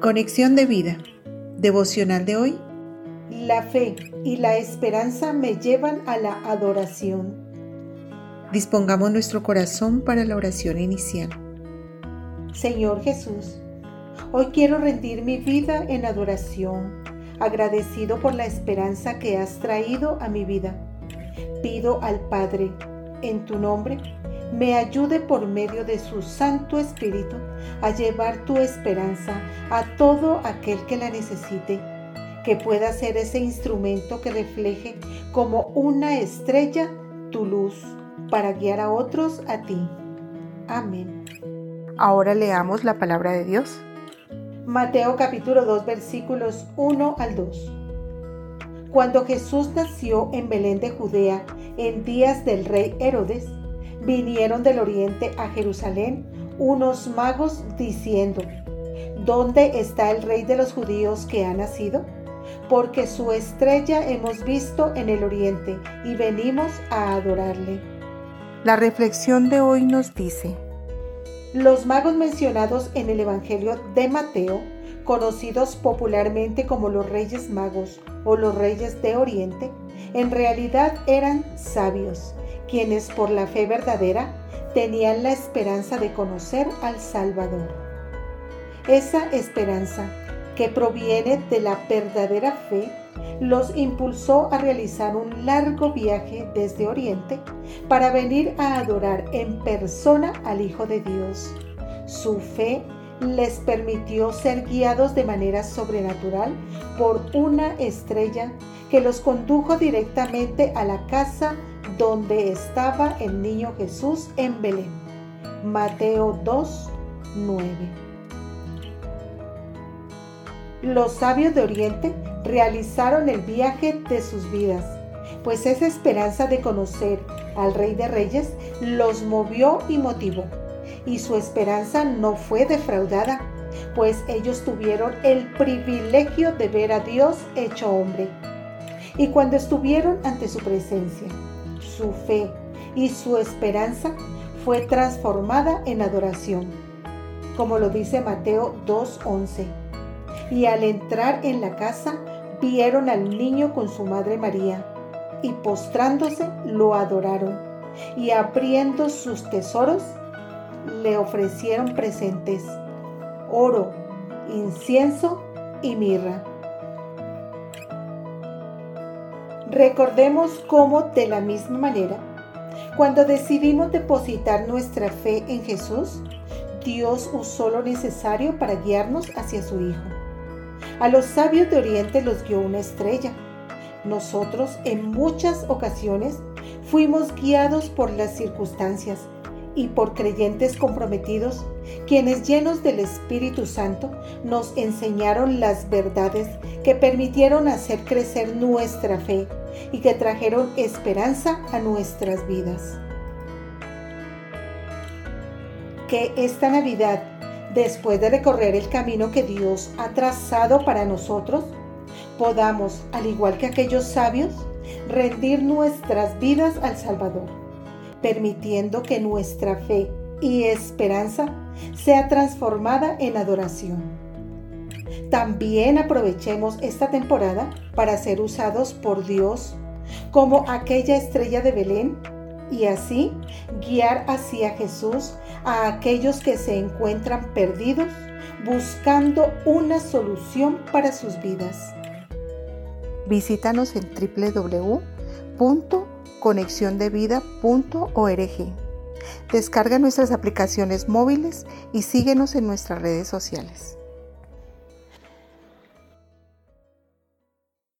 Conexión de vida. Devocional de hoy. La fe y la esperanza me llevan a la adoración. Dispongamos nuestro corazón para la oración inicial. Señor Jesús, hoy quiero rendir mi vida en adoración, agradecido por la esperanza que has traído a mi vida. Pido al Padre, en tu nombre, me ayude por medio de su Santo Espíritu a llevar tu esperanza a todo aquel que la necesite, que pueda ser ese instrumento que refleje como una estrella tu luz para guiar a otros a ti. Amén. Ahora leamos la palabra de Dios. Mateo capítulo 2 versículos 1 al 2. Cuando Jesús nació en Belén de Judea en días del rey Herodes, vinieron del oriente a Jerusalén unos magos diciendo, ¿Dónde está el rey de los judíos que ha nacido? Porque su estrella hemos visto en el oriente y venimos a adorarle. La reflexión de hoy nos dice, los magos mencionados en el Evangelio de Mateo, conocidos popularmente como los Reyes Magos o los Reyes de Oriente, en realidad eran sabios quienes por la fe verdadera tenían la esperanza de conocer al Salvador. Esa esperanza, que proviene de la verdadera fe, los impulsó a realizar un largo viaje desde Oriente para venir a adorar en persona al Hijo de Dios. Su fe les permitió ser guiados de manera sobrenatural por una estrella que los condujo directamente a la casa donde estaba el niño Jesús en Belén. Mateo 2, 9. Los sabios de Oriente realizaron el viaje de sus vidas, pues esa esperanza de conocer al Rey de Reyes los movió y motivó. Y su esperanza no fue defraudada, pues ellos tuvieron el privilegio de ver a Dios hecho hombre. Y cuando estuvieron ante su presencia, su fe y su esperanza fue transformada en adoración, como lo dice Mateo 2.11. Y al entrar en la casa, vieron al niño con su madre María, y postrándose lo adoraron, y abriendo sus tesoros, le ofrecieron presentes, oro, incienso y mirra. Recordemos cómo de la misma manera, cuando decidimos depositar nuestra fe en Jesús, Dios usó lo necesario para guiarnos hacia su Hijo. A los sabios de Oriente los guió una estrella. Nosotros en muchas ocasiones fuimos guiados por las circunstancias y por creyentes comprometidos, quienes llenos del Espíritu Santo nos enseñaron las verdades que permitieron hacer crecer nuestra fe y que trajeron esperanza a nuestras vidas. Que esta Navidad, después de recorrer el camino que Dios ha trazado para nosotros, podamos, al igual que aquellos sabios, rendir nuestras vidas al Salvador, permitiendo que nuestra fe y esperanza sea transformada en adoración. También aprovechemos esta temporada para ser usados por Dios como aquella estrella de Belén y así guiar hacia Jesús a aquellos que se encuentran perdidos buscando una solución para sus vidas. Visítanos en www.conexiondevida.org. Descarga nuestras aplicaciones móviles y síguenos en nuestras redes sociales.